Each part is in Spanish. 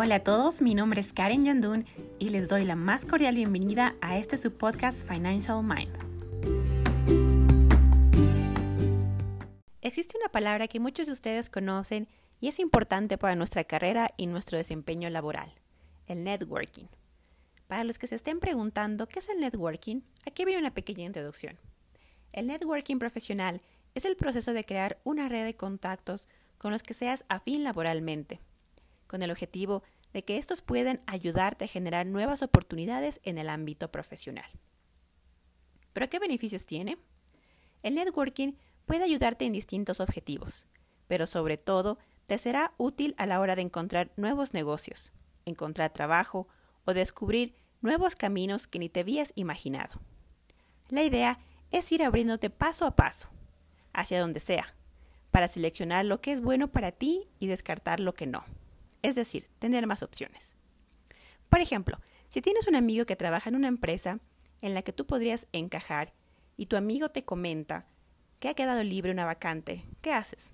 Hola a todos, mi nombre es Karen Yandun y les doy la más cordial bienvenida a este su podcast Financial Mind. Existe una palabra que muchos de ustedes conocen y es importante para nuestra carrera y nuestro desempeño laboral, el networking. Para los que se estén preguntando qué es el networking, aquí viene una pequeña introducción. El networking profesional es el proceso de crear una red de contactos con los que seas afín laboralmente con el objetivo de que estos puedan ayudarte a generar nuevas oportunidades en el ámbito profesional. ¿Pero qué beneficios tiene? El networking puede ayudarte en distintos objetivos, pero sobre todo te será útil a la hora de encontrar nuevos negocios, encontrar trabajo o descubrir nuevos caminos que ni te habías imaginado. La idea es ir abriéndote paso a paso, hacia donde sea, para seleccionar lo que es bueno para ti y descartar lo que no es decir, tener más opciones. Por ejemplo, si tienes un amigo que trabaja en una empresa en la que tú podrías encajar y tu amigo te comenta que ha quedado libre una vacante, ¿qué haces?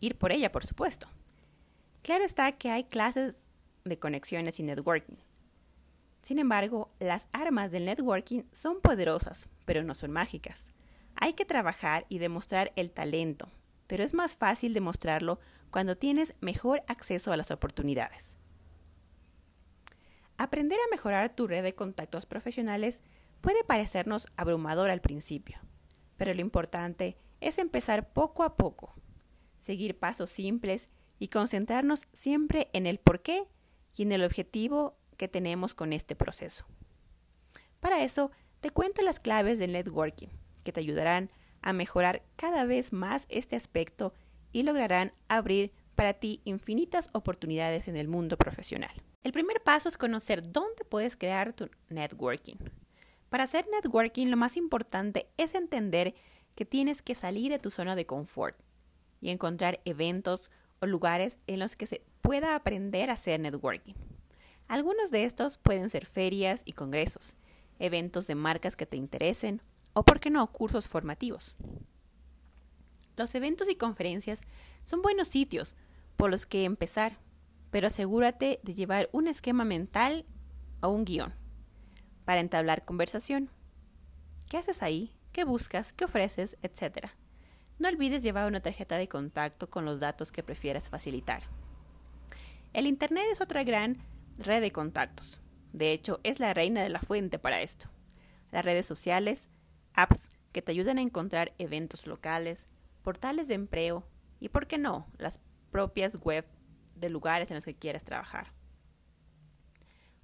Ir por ella, por supuesto. Claro está que hay clases de conexiones y networking. Sin embargo, las armas del networking son poderosas, pero no son mágicas. Hay que trabajar y demostrar el talento, pero es más fácil demostrarlo cuando tienes mejor acceso a las oportunidades. Aprender a mejorar tu red de contactos profesionales puede parecernos abrumador al principio, pero lo importante es empezar poco a poco, seguir pasos simples y concentrarnos siempre en el por qué y en el objetivo que tenemos con este proceso. Para eso, te cuento las claves del networking, que te ayudarán a mejorar cada vez más este aspecto y lograrán abrir para ti infinitas oportunidades en el mundo profesional. El primer paso es conocer dónde puedes crear tu networking. Para hacer networking lo más importante es entender que tienes que salir de tu zona de confort y encontrar eventos o lugares en los que se pueda aprender a hacer networking. Algunos de estos pueden ser ferias y congresos, eventos de marcas que te interesen o, por qué no, cursos formativos. Los eventos y conferencias son buenos sitios por los que empezar, pero asegúrate de llevar un esquema mental o un guion para entablar conversación. ¿Qué haces ahí? ¿Qué buscas? ¿Qué ofreces? Etcétera. No olvides llevar una tarjeta de contacto con los datos que prefieras facilitar. El Internet es otra gran red de contactos. De hecho, es la reina de la fuente para esto. Las redes sociales, apps que te ayudan a encontrar eventos locales, portales de empleo y, por qué no, las propias web de lugares en los que quieras trabajar.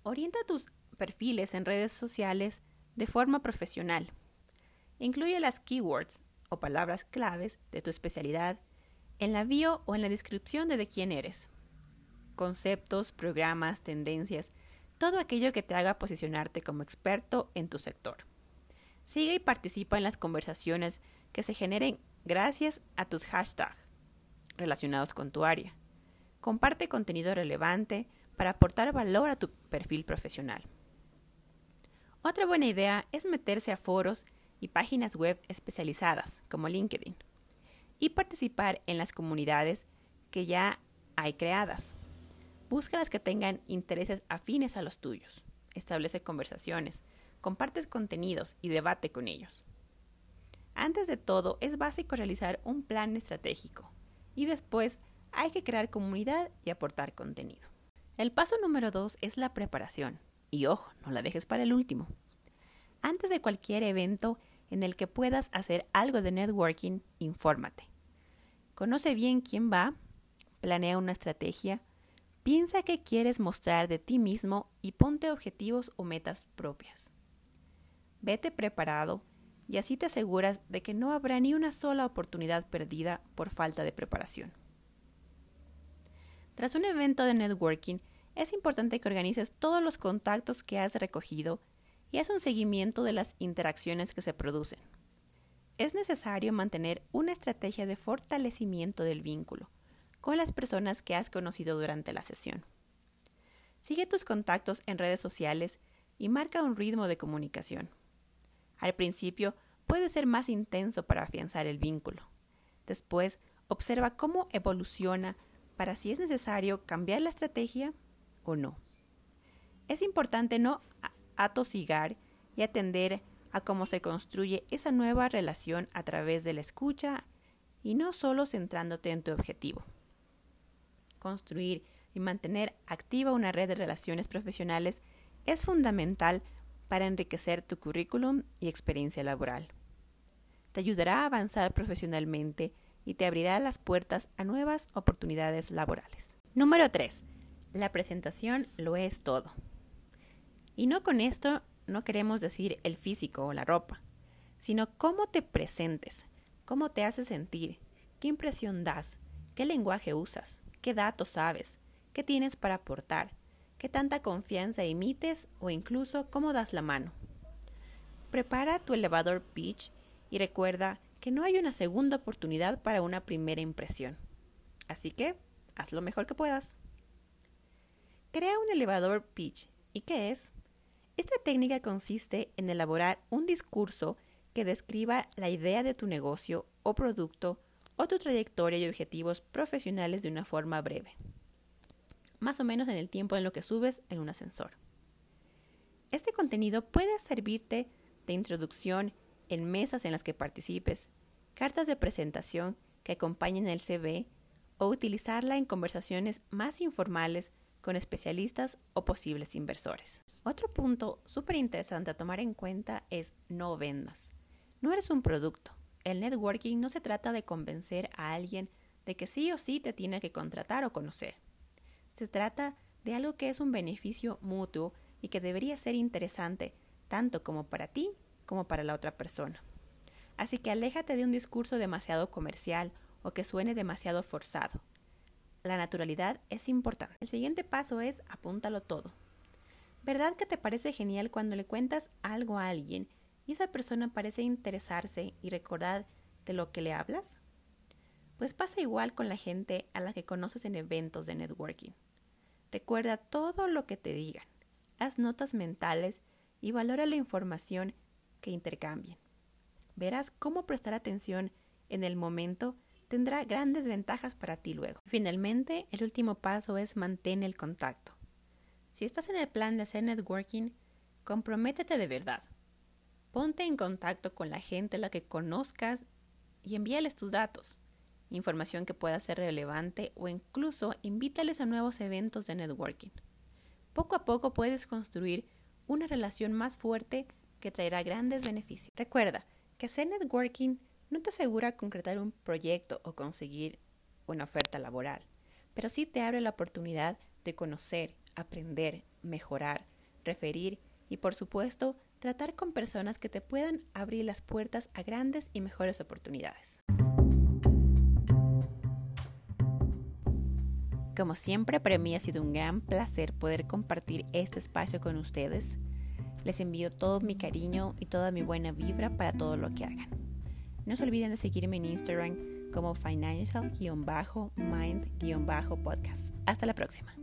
Orienta tus perfiles en redes sociales de forma profesional. Incluye las keywords o palabras claves de tu especialidad en la bio o en la descripción de, de quién eres. Conceptos, programas, tendencias, todo aquello que te haga posicionarte como experto en tu sector. Sigue y participa en las conversaciones que se generen gracias a tus hashtags relacionados con tu área. Comparte contenido relevante para aportar valor a tu perfil profesional. Otra buena idea es meterse a foros y páginas web especializadas como LinkedIn y participar en las comunidades que ya hay creadas. Busca las que tengan intereses afines a los tuyos. Establece conversaciones, compartes contenidos y debate con ellos. Antes de todo, es básico realizar un plan estratégico y después hay que crear comunidad y aportar contenido. El paso número dos es la preparación. Y ojo, no la dejes para el último. Antes de cualquier evento en el que puedas hacer algo de networking, infórmate. Conoce bien quién va, planea una estrategia, piensa qué quieres mostrar de ti mismo y ponte objetivos o metas propias. Vete preparado y así te aseguras de que no habrá ni una sola oportunidad perdida por falta de preparación. Tras un evento de networking, es importante que organices todos los contactos que has recogido y haz un seguimiento de las interacciones que se producen. Es necesario mantener una estrategia de fortalecimiento del vínculo con las personas que has conocido durante la sesión. Sigue tus contactos en redes sociales y marca un ritmo de comunicación. Al principio puede ser más intenso para afianzar el vínculo. Después, observa cómo evoluciona para si es necesario cambiar la estrategia o no. Es importante no atosigar y atender a cómo se construye esa nueva relación a través de la escucha y no solo centrándote en tu objetivo. Construir y mantener activa una red de relaciones profesionales es fundamental para enriquecer tu currículum y experiencia laboral. Te ayudará a avanzar profesionalmente y te abrirá las puertas a nuevas oportunidades laborales. Número 3. La presentación lo es todo. Y no con esto no queremos decir el físico o la ropa, sino cómo te presentes, cómo te haces sentir, qué impresión das, qué lenguaje usas, qué datos sabes, qué tienes para aportar, qué tanta confianza emites o incluso cómo das la mano. Prepara tu elevador pitch y recuerda que no hay una segunda oportunidad para una primera impresión. Así que haz lo mejor que puedas. Crea un elevador pitch. ¿Y qué es? Esta técnica consiste en elaborar un discurso que describa la idea de tu negocio o producto o tu trayectoria y objetivos profesionales de una forma breve, más o menos en el tiempo en lo que subes en un ascensor. Este contenido puede servirte de introducción en mesas en las que participes, cartas de presentación que acompañen el CV o utilizarla en conversaciones más informales con especialistas o posibles inversores. Otro punto súper interesante a tomar en cuenta es no vendas. No eres un producto. El networking no se trata de convencer a alguien de que sí o sí te tiene que contratar o conocer. Se trata de algo que es un beneficio mutuo y que debería ser interesante tanto como para ti como para la otra persona. Así que aléjate de un discurso demasiado comercial o que suene demasiado forzado la naturalidad es importante. El siguiente paso es apúntalo todo. ¿Verdad que te parece genial cuando le cuentas algo a alguien y esa persona parece interesarse y recordar de lo que le hablas? Pues pasa igual con la gente a la que conoces en eventos de networking. Recuerda todo lo que te digan, haz notas mentales y valora la información que intercambien. Verás cómo prestar atención en el momento tendrá grandes ventajas para ti luego. Finalmente, el último paso es mantén el contacto. Si estás en el plan de hacer networking, comprométete de verdad. Ponte en contacto con la gente a la que conozcas y envíales tus datos, información que pueda ser relevante o incluso invítales a nuevos eventos de networking. Poco a poco puedes construir una relación más fuerte que traerá grandes beneficios. Recuerda que hacer networking no te asegura concretar un proyecto o conseguir una oferta laboral, pero sí te abre la oportunidad de conocer, aprender, mejorar, referir y por supuesto tratar con personas que te puedan abrir las puertas a grandes y mejores oportunidades. Como siempre, para mí ha sido un gran placer poder compartir este espacio con ustedes. Les envío todo mi cariño y toda mi buena vibra para todo lo que hagan. No se olviden de seguirme en Instagram como financial-mind-podcast. Hasta la próxima.